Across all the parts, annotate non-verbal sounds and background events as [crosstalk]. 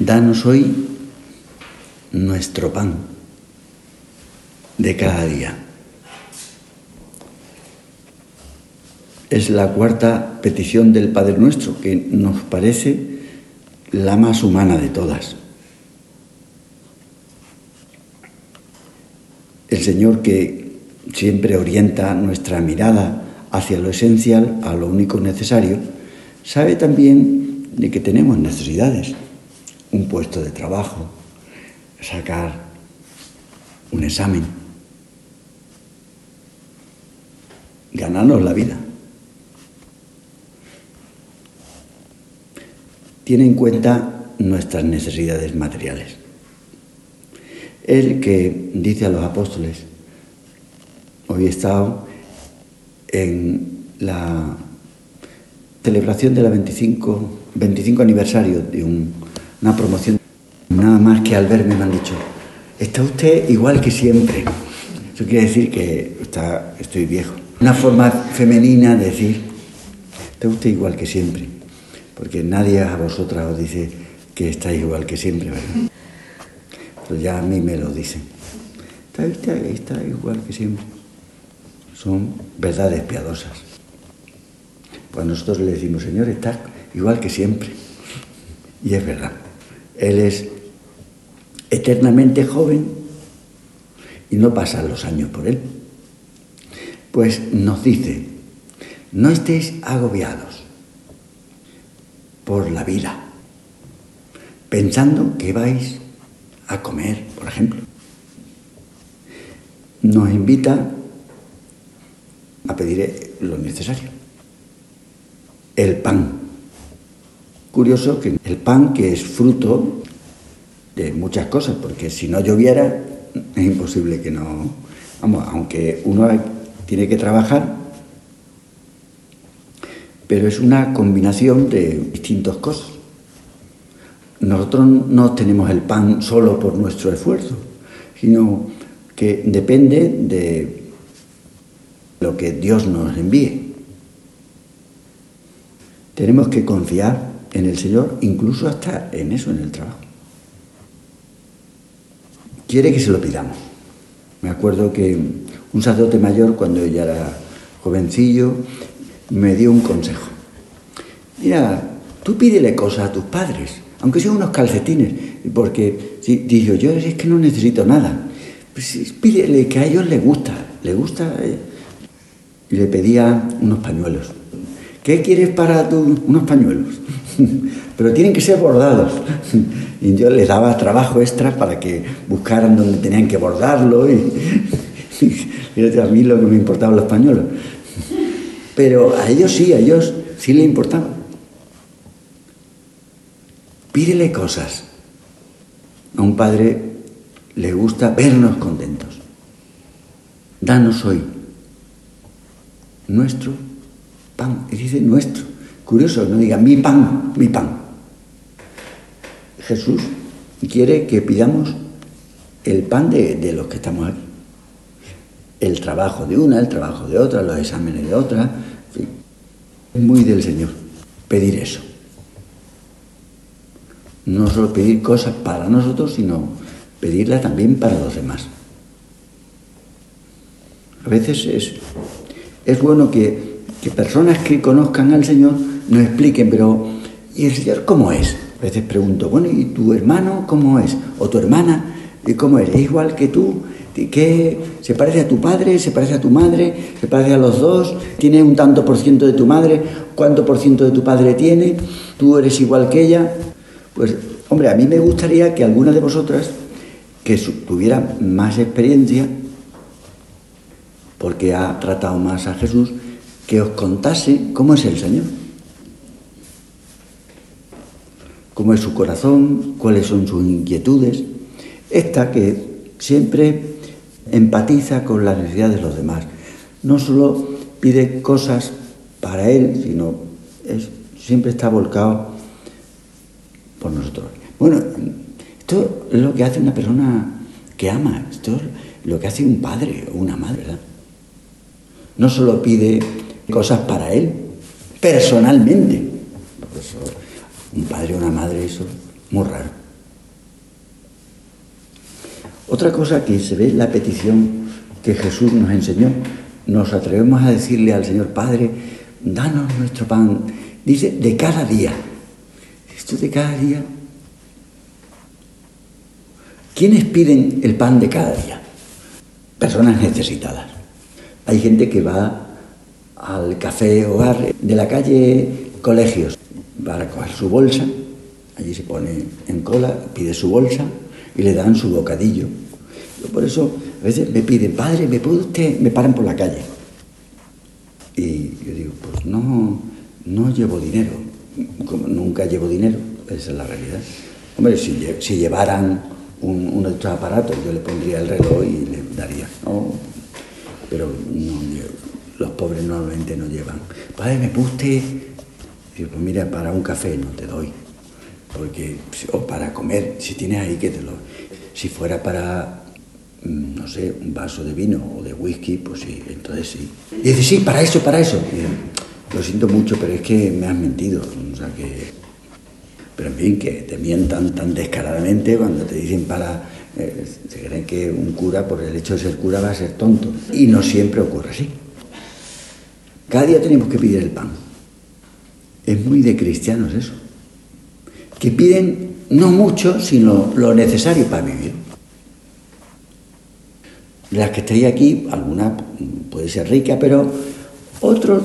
Danos hoy nuestro pan de cada día. Es la cuarta petición del Padre Nuestro, que nos parece la más humana de todas. El Señor que siempre orienta nuestra mirada hacia lo esencial, a lo único necesario, sabe también de que tenemos necesidades. Un puesto de trabajo, sacar un examen, ganarnos la vida. Tiene en cuenta nuestras necesidades materiales. El que dice a los apóstoles, hoy he estado en la celebración del 25, 25 aniversario de una promoción, nada más que al verme me han dicho, está usted igual que siempre. Eso quiere decir que está, estoy viejo. Una forma femenina de decir, está usted igual que siempre, porque nadie a vosotras os dice que estáis igual que siempre, ¿verdad? Pero ya a mí me lo dicen. Está usted está igual que siempre. Son verdades piadosas. Pues nosotros le decimos, Señor, está igual que siempre. Y es verdad. Él es eternamente joven y no pasan los años por él pues nos dice, no estéis agobiados por la vida, pensando que vais a comer, por ejemplo. Nos invita a pedir lo necesario. El pan. Curioso que el pan que es fruto de muchas cosas, porque si no lloviera es imposible que no... Vamos, aunque uno tiene que trabajar, pero es una combinación de distintas cosas. Nosotros no tenemos el pan solo por nuestro esfuerzo, sino que depende de lo que Dios nos envíe. Tenemos que confiar en el Señor, incluso hasta en eso, en el trabajo. Quiere que se lo pidamos. Me acuerdo que un sacerdote mayor, cuando ella era jovencillo, me dio un consejo. Mira, tú pídele cosas a tus padres, aunque sean unos calcetines, porque dijo, yo es que no necesito nada. Pues pídele que a ellos les gusta, les gusta. Y le pedía unos pañuelos. ¿Qué quieres para tú? Unos pañuelos. [laughs] Pero tienen que ser bordados. [laughs] Y yo les daba trabajo extra para que buscaran donde tenían que bordarlo. Y, [laughs] a mí lo que me importaba los españoles. Pero a ellos sí, a ellos sí le importaba. Pídele cosas. A un padre le gusta vernos contentos. Danos hoy nuestro pan. Dice nuestro. Curioso, no diga mi pan, mi pan. Jesús quiere que pidamos el pan de, de los que estamos aquí el trabajo de una, el trabajo de otra, los exámenes de otra. Es muy del Señor pedir eso. No solo pedir cosas para nosotros, sino pedirla también para los demás. A veces es, es bueno que, que personas que conozcan al Señor nos expliquen, pero ¿y el Señor cómo es? A veces pregunto, bueno, ¿y tu hermano cómo es? ¿O tu hermana? ¿Y cómo es? ¿Es igual que tú? ¿Qué, ¿Se parece a tu padre? ¿Se parece a tu madre? ¿Se parece a los dos? ¿Tiene un tanto por ciento de tu madre? ¿Cuánto por ciento de tu padre tiene? ¿Tú eres igual que ella? Pues, hombre, a mí me gustaría que alguna de vosotras que tuviera más experiencia, porque ha tratado más a Jesús, que os contase cómo es el Señor. cómo es su corazón, cuáles son sus inquietudes. Esta que siempre empatiza con las necesidades de los demás. No solo pide cosas para él, sino siempre está volcado por nosotros. Bueno, esto es lo que hace una persona que ama, esto es lo que hace un padre o una madre. No solo pide cosas para él, personalmente. un padre o una madre, eso es muy raro. Otra cosa que se ve en la petición que Jesús nos enseñó, nos atrevemos a decirle al Señor Padre, danos nuestro pan, dice, de cada día. Esto de cada día. ¿Quiénes piden el pan de cada día? Personas necesitadas. Hay gente que va al café hogar de la calle Colegios para coger su bolsa, allí se pone en cola, pide su bolsa y le dan su bocadillo. por eso a veces me piden, padre, ¿me puede usted? Me paran por la calle. Y yo digo, pues no, no llevo dinero, como nunca llevo dinero, esa es la realidad. Hombre, si, llevaran un, uno de estos aparatos, yo le pondría el reloj y le daría, ¿no? Pero los pobres normalmente no llevan. Padre, ¿me puede usted? Digo, pues mira, para un café no te doy, porque, o para comer, si tienes ahí que te lo... Si fuera para Mm, no sé, un vaso de vino o de whisky, pues sí, entonces sí. Y dice, sí, para eso, para eso. lo siento mucho, pero es que me has mentido. O sea que... Pero en fin, que te mientan tan descaradamente cuando te dicen para... Eh, se creen que un cura, por el hecho de ser cura, va a ser tonto. Y no siempre ocurre así. Cada día tenemos que pedir el pan. Es muy de cristianos eso. Que piden no mucho, sino lo necesario para vivir las que estéis aquí, alguna puede ser rica, pero otros,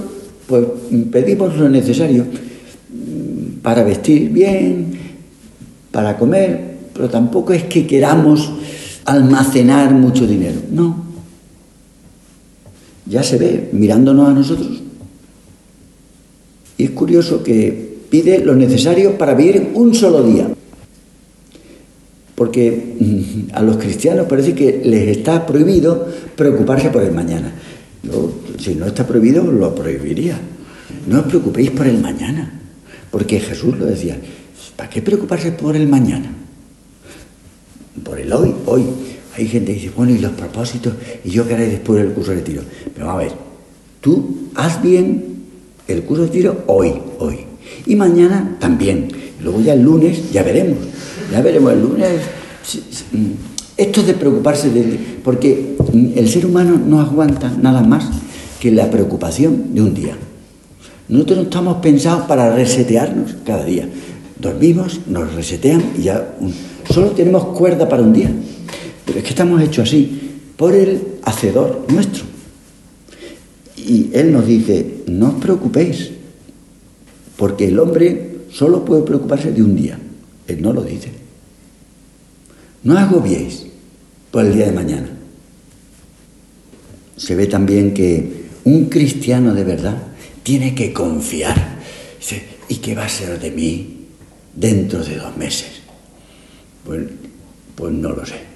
pues pedimos lo necesario para vestir bien, para comer, pero tampoco es que queramos almacenar mucho dinero, no. Ya se ve mirándonos a nosotros. Y es curioso que pide lo necesario para vivir un solo día porque mm, a los cristianos parece que les está prohibido preocuparse por el mañana. si no está prohibido, lo prohibiría. No os preocupéis por el mañana, porque Jesús lo decía, ¿para qué preocuparse por el mañana? Por el hoy, hoy. Hay gente que dice, bueno, y los propósitos, y yo haré después del curso de tiro. Pero vamos a ver, tú haz bien el curso de tiro hoy, hoy. Y mañana también. Luego ya el lunes ya veremos. Ya veremos el lunes. Esto de preocuparse de... Porque el ser humano no aguanta nada más que la preocupación de un día. Nosotros no estamos pensados para resetearnos cada día. Dormimos, nos resetean y ya solo tenemos cuerda para un día. Pero es que estamos hechos así por el hacedor nuestro. Y él nos dice, no os preocupéis, porque el hombre solo puede preocuparse de un día. Él no lo dice. No agobiéis por el día de mañana. Se ve también que un cristiano de verdad tiene que confiar. ¿y qué va a ser de mí dentro de dos meses? Pues, pues no lo sé.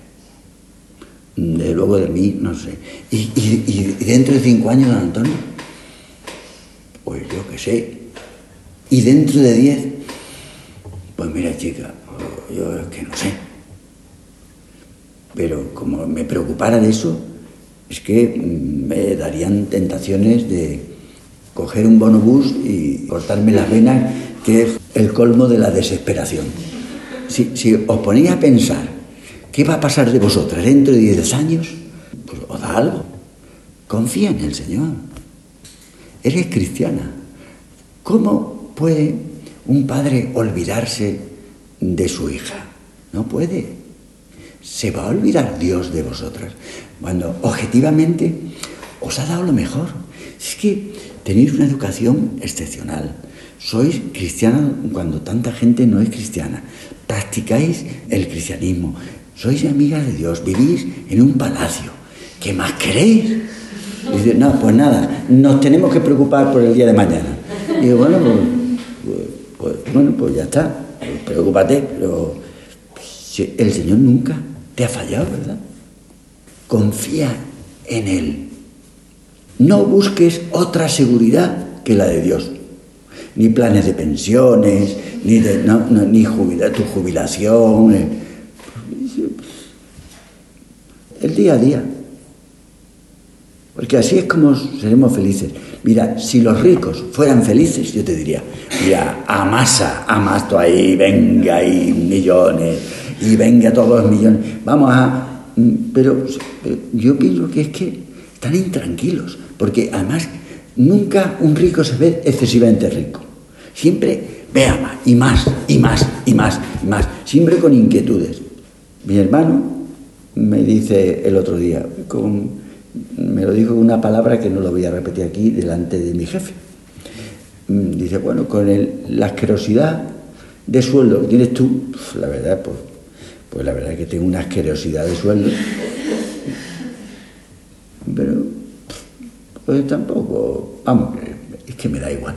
De luego de mí, no sé. ¿Y, y dentro de cinco años, don Antonio? Pues yo qué sé. ¿Y dentro de diez? Pues mira, chica, yo es que no sé. Pero como me preocupara de eso, es que mm, me darían tentaciones de coger un bonobús y cortarme las venas, que es el colmo de la desesperación. Si, os ponéis a pensar qué va a pasar de vosotras dentro de 10 años, pues os da algo. Confía en el Señor. Eres cristiana. ¿Cómo puede un padre olvidarse de su hija? No puede. ¿Se va a olvidar Dios de vosotras? Cuando objetivamente os ha dado lo mejor. Es que tenéis una educación excepcional. Sois cristianos cuando tanta gente no es cristiana. Practicáis el cristianismo. Sois amigas de Dios. Vivís en un palacio. ¿Qué más queréis? Y dice, no, pues nada, nos tenemos que preocupar por el día de mañana. Y digo, bueno, pues, pues, pues bueno, pues ya está. preocúpate, pero el Señor nunca te ha fallado, ¿verdad? Confía en Él. No busques otra seguridad que la de Dios. Ni planes de pensiones, ni, de, ni tu jubilación. El día a día. Porque así es como seremos felices. Mira, si los ricos fueran felices, yo te diría, mira, amasa, amasto ahí, venga ahí millones, y venga todos los millones. Vamos a... Mm, pero yo pienso que es que están intranquilos, porque además nunca un rico se ve excesivamente rico. Siempre vea más, y más, y más, y más, y más, siempre con inquietudes. Mi hermano me dice el otro día, me lo dijo una palabra que no lo voy a repetir aquí delante de mi jefe. Mm, dice, bueno, con la asquerosidad de sueldo que tienes tú, la verdad, pues, pues la verdad es que tengo una asquerosidad de sueldo. [laughs] Pero, pues tampoco, vamos, es que me da igual.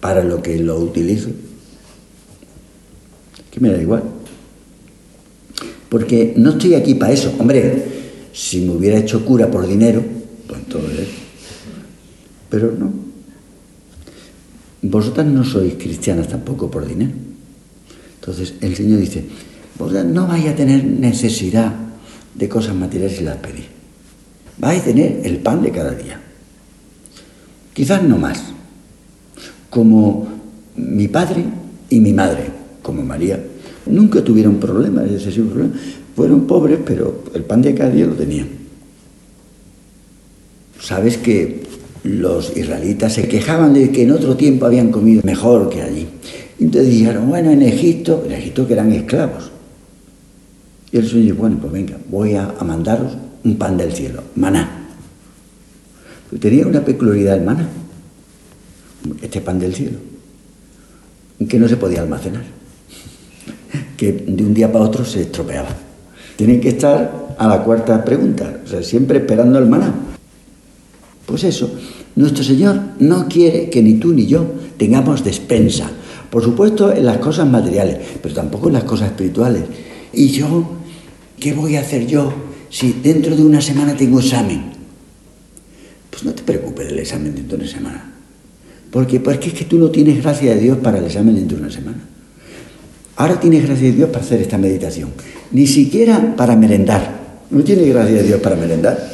Para lo que lo utilizo, es que me da igual. Porque no estoy aquí para eso. Hombre, si me hubiera hecho cura por dinero, pues entonces... Pero no. Vosotras no sois cristianas tampoco por dinero. Entonces el Señor dice, vosotras no vais a tener necesidad de cosas materiales si las pedís. Vais a tener el pan de cada día. Quizás no más. Como mi padre y mi madre, como María, nunca tuvieron problemas, fueron pobres, pero el pan de cada día lo tenían. Sabes que los israelitas se quejaban de que en otro tiempo habían comido mejor que allí. Entonces dijeron, bueno, en Egipto, en Egipto que eran esclavos. Y el Señor dijo, bueno, pues venga, voy a, mandaros un pan del cielo, maná. tenía una peculiaridad el maná, este pan del cielo, que no se podía almacenar, que de un día para otro se estropeaba. Tienen que estar a la cuarta pregunta, o sea, siempre esperando el maná. Pues eso, nuestro Señor no quiere que ni tú ni yo tengamos despensa. Por supuesto en las cosas materiales, pero tampoco en las cosas espirituales. ¿Y yo qué voy a hacer yo si dentro de una semana tengo examen? Pues no te preocupes del examen dentro de una semana. Porque, porque es que tú no tienes gracia de Dios para el examen dentro de una semana. Ahora tienes gracia de Dios para hacer esta meditación. Ni siquiera para merendar. No tienes gracia de Dios para merendar.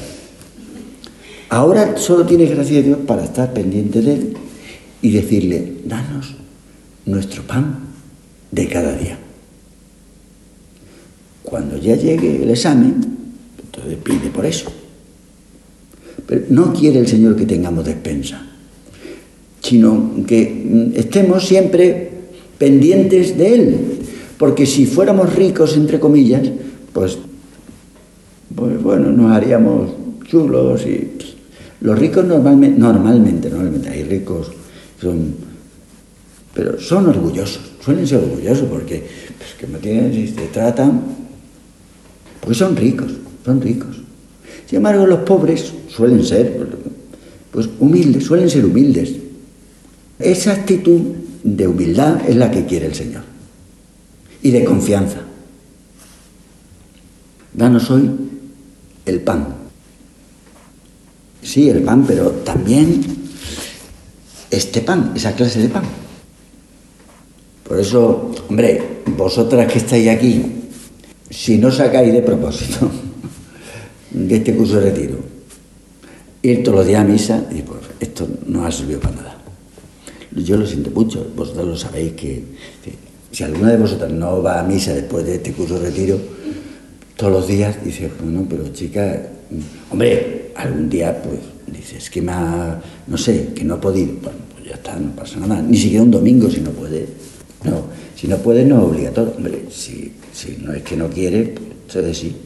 Ahora solo tienes gracia de Dios para estar pendiente de Él y decirle, danos nuestro pan de cada día. Cuando ya llegue el examen, entonces pide por eso. Pero no quiere el Señor que tengamos despensa, sino que estemos siempre pendientes de Él. Porque si fuéramos ricos, entre comillas, pues, pues bueno, nos haríamos chulos y... Los ricos normalmente, normalmente, normalmente, hay ricos, son, pero son orgullosos, suelen ser orgullosos porque, pues, que no tienen, te tratan, porque son ricos, son ricos. Sin embargo, los pobres suelen ser, pues humildes, suelen ser humildes. Esa actitud de humildad es la que quiere el Señor. Y de confianza. Danos hoy el pan. Sí, el pan, pero también este pan, esa clase de pan. Por eso, hombre, vosotras que estáis aquí, si no sacáis de propósito de este curso de retiro, ir todos los días a misa, y pues esto no ha servido para nada. Yo lo siento mucho, vosotros lo sabéis que, si alguna de vosotras no va a misa después de este curso de retiro, todos los días dice, bueno, pero chica, hombre, algún día pues dices que me no sé, que no ha podido, bueno, pues ya está, no pasa nada, ni siquiera un domingo si no puede, no, si no puede no es obligatorio, hombre, si, si no es que no quiere, pues entonces sí.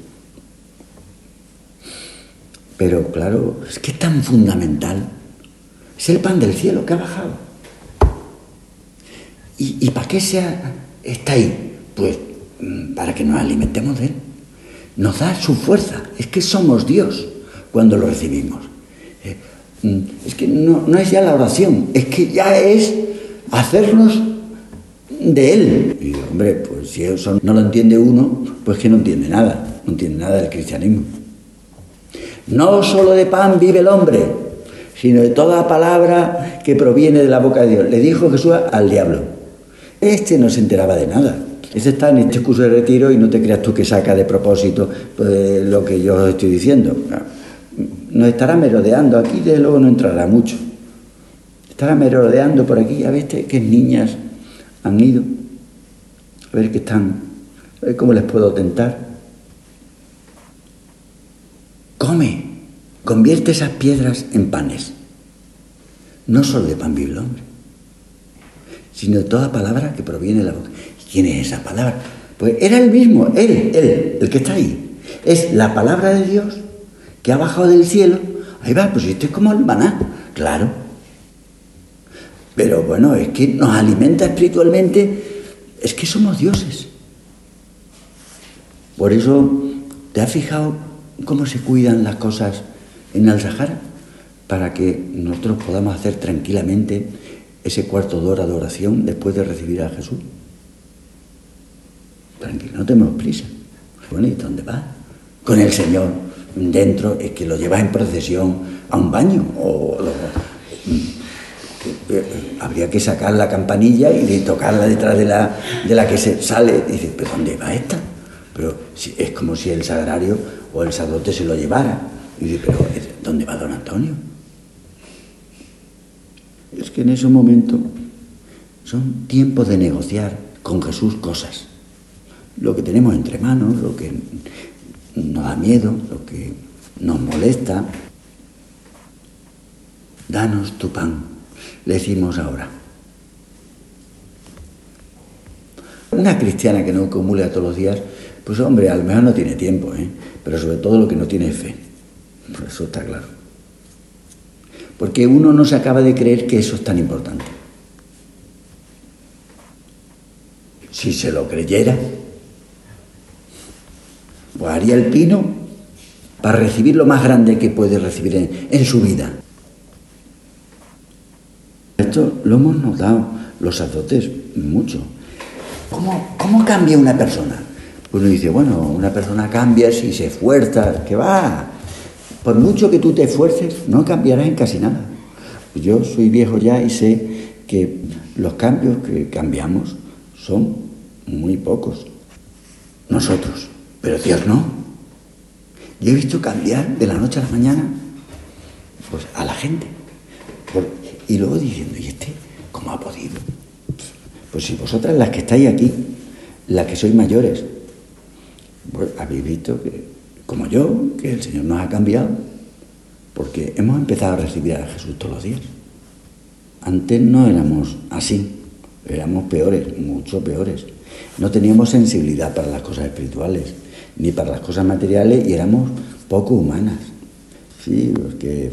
Pero claro, es que es tan fundamental, es el pan del cielo que ha bajado. ¿Y, para qué sea, está ahí? Pues mm, para que nos alimentemos de Él. Nos da su fuerza. Es que somos Dios cuando lo recibimos. Eh, mm, es que no, es ya la oración, es que ya es hacernos de él. Y hombre, pues si eso no lo entiende uno, pues que no entiende nada, no entiende nada del cristianismo. No solo de pan vive el hombre, sino de toda palabra que proviene de la boca de Dios. Le dijo Jesús al diablo. Este no se enteraba de nada. Este está en este curso de retiro y no te creas tú que saca de propósito pues, lo que yo estoy diciendo. Nos estará merodeando, aquí desde luego no entrará mucho. Estará merodeando por aquí, a ver qué niñas han ido, a ver qué están, a ver cómo les puedo tentar. Come, convierte esas piedras en panes. No solo de pan el hombre, sino toda palabra que proviene de la boca. ¿Quién es esa palabra? Pues era el mismo, él, él, el que está ahí. Es la palabra de Dios que ha bajado del cielo. Ahí va, pues esto es como el maná, claro. Pero bueno, es que nos alimenta espiritualmente, es que somos dioses. Por eso, ¿te has fijado cómo se cuidan las cosas en el Sahara? Para que nosotros podamos hacer tranquilamente ese cuarto de hora de oración después de recibir a Jesús. Tranquilo, no tenemos prisa. Bueno, ¿y dónde va? Con el Señor dentro, es que lo llevas en procesión a un baño. O, habría que sacar la campanilla y tocarla detrás de la, de la que se sale. Y dices, ¿pero dónde va esta? Pero es como si el sagrario o el sacerdote se lo llevara. Y dice, ¿pero dónde va don Antonio? Es que en ese momento son tiempos de negociar con Jesús cosas lo que tenemos entre manos, lo que nos da miedo, lo que nos molesta. Danos tu pan, le decimos ahora. Una cristiana que no comulga todos los días, pues hombre, a lo mejor no tiene tiempo, ¿eh? pero sobre todo lo que no tiene fe. eso está claro. Porque uno no se acaba de creer que eso es tan importante. Si se lo creyera, pues haría el pino para recibir lo más grande que puede recibir en, su vida. Esto lo hemos notado los sacerdotes mucho. ¿Cómo, ¿Cómo cambia una persona? Uno dice, bueno, una persona cambia si se esfuerza, que va. Por mucho que tú te esfuerces, no cambiarás en casi nada. Yo soy viejo ya y sé que los cambios que cambiamos son muy pocos. Nosotros. Pero Dios no. Yo he visto cambiar de la noche a la mañana pues, a la gente. y luego diciendo, ¿y este cómo ha podido? Pues si vosotras las que estáis aquí, las que sois mayores, pues habéis visto que, como yo, que el Señor nos ha cambiado, porque hemos empezado a recibir a Jesús todos los días. Antes no éramos así, éramos peores, mucho peores. No teníamos sensibilidad para las cosas espirituales ni para las cosas materiales y éramos poco humanas. Sí, porque,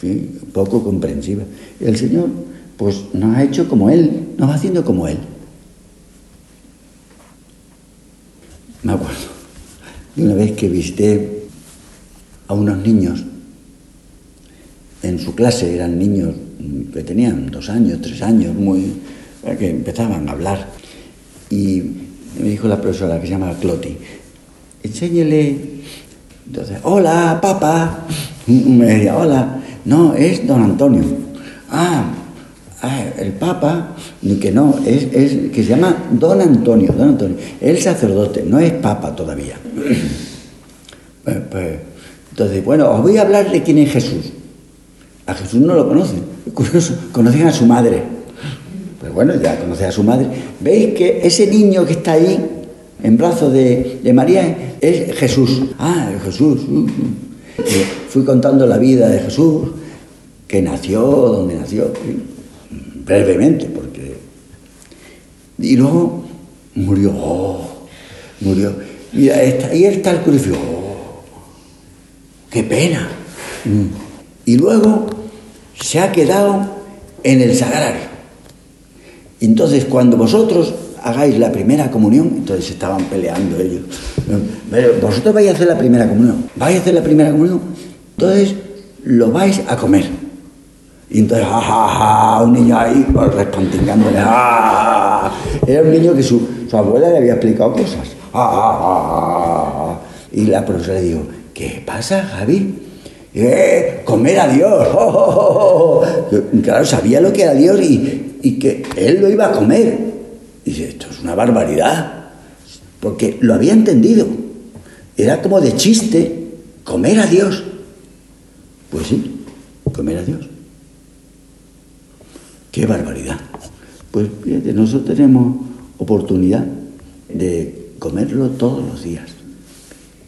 sí, poco comprensivas. El Señor, pues nos ha hecho como Él, nos va haciendo como Él. Me acuerdo una vez que visité a unos niños en su clase, eran niños que tenían dos años, tres años, muy, que empezaban a hablar. Y me dijo la profesora que se llama Cloti, enséñele. Entonces, hola, papá. [laughs] Me decía, hola. No, es don Antonio. Ah, ah el papa, que no, es, es, que se llama don Antonio, don Antonio. El sacerdote, no es papa todavía. [clears throat] Pues, pues, entonces, bueno, os voy a hablar de quién es Jesús. A Jesús no lo conocen. curioso, conocen a su madre. Pues bueno, ya conoce a su madre. ¿Veis que ese niño que está ahí, en brazos de, María, es Jesús? Ah, Jesús. Uh, uh. Fui contando la vida de Jesús, que nació, donde nació, brevemente, porque... Y luego murió, murió. Y está el crucifijo. Oh, ¡Qué pena! Y luego se ha quedado en el sagrario. Entonces, cuando vosotros hagáis la primera comunión, entonces estaban peleando ellos. Vosotros vais a hacer la primera comunión, vais a hacer la primera comunión, entonces lo vais a comer. Y entonces, ja, ja, ja, un niño ahí pues, respantingándole, ja, Era un niño que su, abuela le había explicado cosas. y la profesora le dijo, ¿qué pasa, Javi? Eh, comer a Dios. Claro, sabía lo que era Dios y, y que él lo iba a comer. Y dice, esto es una barbaridad. Porque lo había entendido. Era como de chiste comer a Dios. Pues sí, comer a Dios. Qué barbaridad. Pues fíjate, nosotros tenemos oportunidad de comerlo todos los días.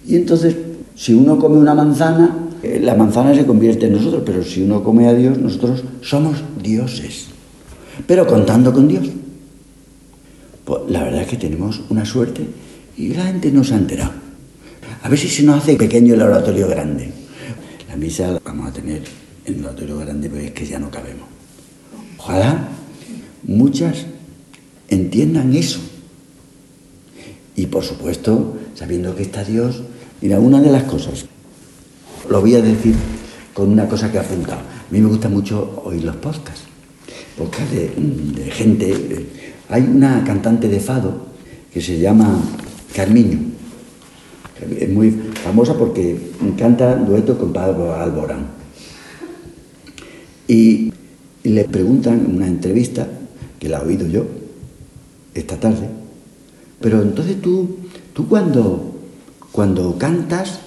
Y entonces, si uno come una manzana, eh, la manzana se convierte en nosotros, pero si uno come a Dios, nosotros somos dioses. Pero contando con Dios. Pues la verdad es que tenemos una suerte y la gente no se ha enterado. A ver si se nos hace pequeño el oratorio grande. La misa la vamos a tener en el oratorio grande, pero es que ya no cabemos. Ojalá muchas entiendan eso. Y por supuesto, sabiendo que está Dios, mira, una de las cosas, lo voy a decir con una cosa que he apuntado. A mí me gusta mucho oír los podcasts, podcasts de, gente. Hay una cantante de fado que se llama Carmiño. Es muy famosa porque canta dueto con Pablo Alborán. Y y le preguntan en una entrevista, que la he oído yo esta tarde, pero entonces tú, tú cuando, cuando cantas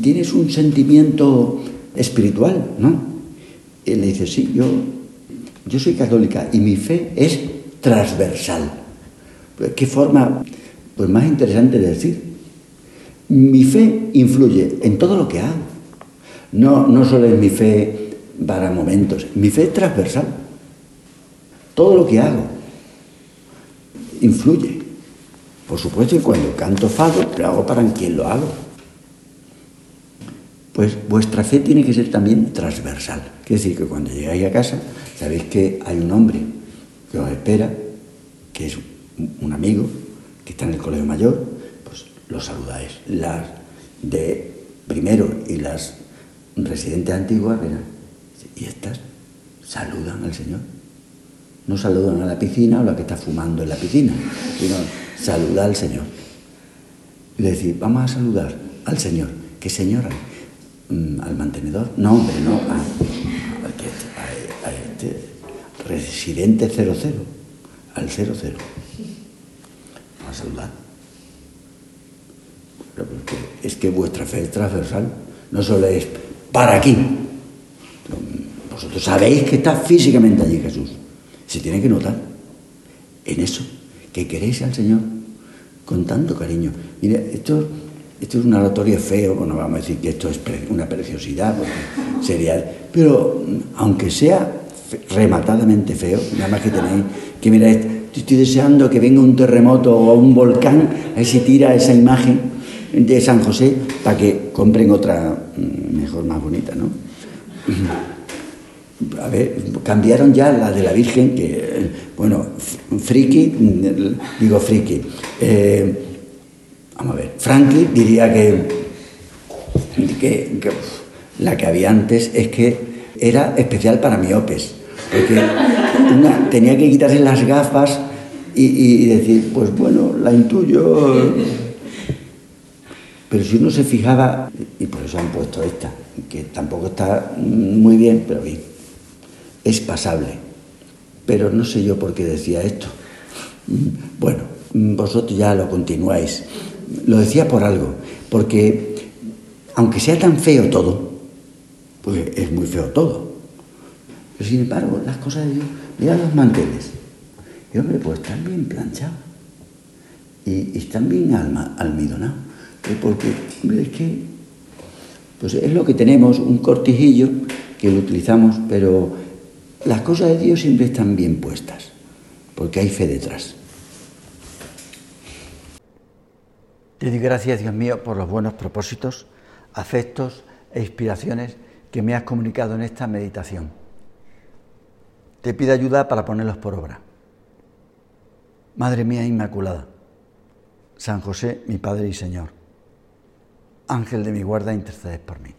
tienes un sentimiento espiritual, ¿no? Y le dice, sí, yo, yo soy católica y mi fe es transversal. Pues, ¿Qué forma pues, más interesante de decir? Mi fe influye en todo lo que hago. No, no solo en mi fe para momentos. Mi fe es transversal. Todo lo que hago influye. Por supuesto que cuando canto fado, lo hago para quien lo hago. Pues vuestra fe tiene que ser también transversal. Quiere decir que cuando llegáis a casa, sabéis que hay un hombre que os espera, que es un amigo, que está en el colegio mayor, pues lo saludáis. Las de primero y las residentes antiguas, verán, y estas saludan al Señor. No saludan a la piscina o la que está fumando en la piscina, sino saluda al Señor. Y decir, vamos a saludar al Señor. ¿Qué Señor? Mm, ¿Al mantenedor? No, hombre, no, a, este residente 00, al 00. Vamos a saludar. es que vuestra fe es transversal, no solo es para aquí, vosotros sabéis que está físicamente allí Jesús. Se tiene que notar en eso, que queréis al Señor con tanto cariño. Mire, esto, esto es un oratorio feo, no vamos a decir que esto es una preciosidad, porque sería. Pero aunque sea rematadamente feo, nada más que tenéis que mirar, estoy deseando que venga un terremoto o un volcán, ahí se tira esa imagen de San José para que compren otra mm, mejor, más bonita, ¿no? A ver, cambiaron ya la de la Virgen, que, bueno, friki, digo friki. Eh, vamos a ver, Franklin diría que, que, la que había antes es que era especial para miopes, porque tenía que quitarse las gafas y decir, pues bueno, la intuyo. Pero si uno se fijaba, y por eso han puesto esta, que tampoco está muy bien, pero bien es pasable. Pero no sé yo por qué decía esto. Bueno, vosotros ya lo continuáis. Lo decía por algo, porque aunque sea tan feo todo, pues es muy feo todo. Pero sin embargo, las cosas de Dios, mira los manteles. Y hombre, pues están bien planchados. Y, están bien almidonados. Porque, hombre, es que, pues es lo que tenemos, un cortijillo que lo utilizamos, pero las cosas de Dios siempre están bien puestas, porque hay fe detrás. Te doy gracias, Dios mío, por los buenos propósitos, afectos e inspiraciones que me has comunicado en esta meditación. Te pido ayuda para ponerlos por obra. Madre mía Inmaculada, San José, mi Padre y Señor, Ángel de mi guarda, intercedes por mí.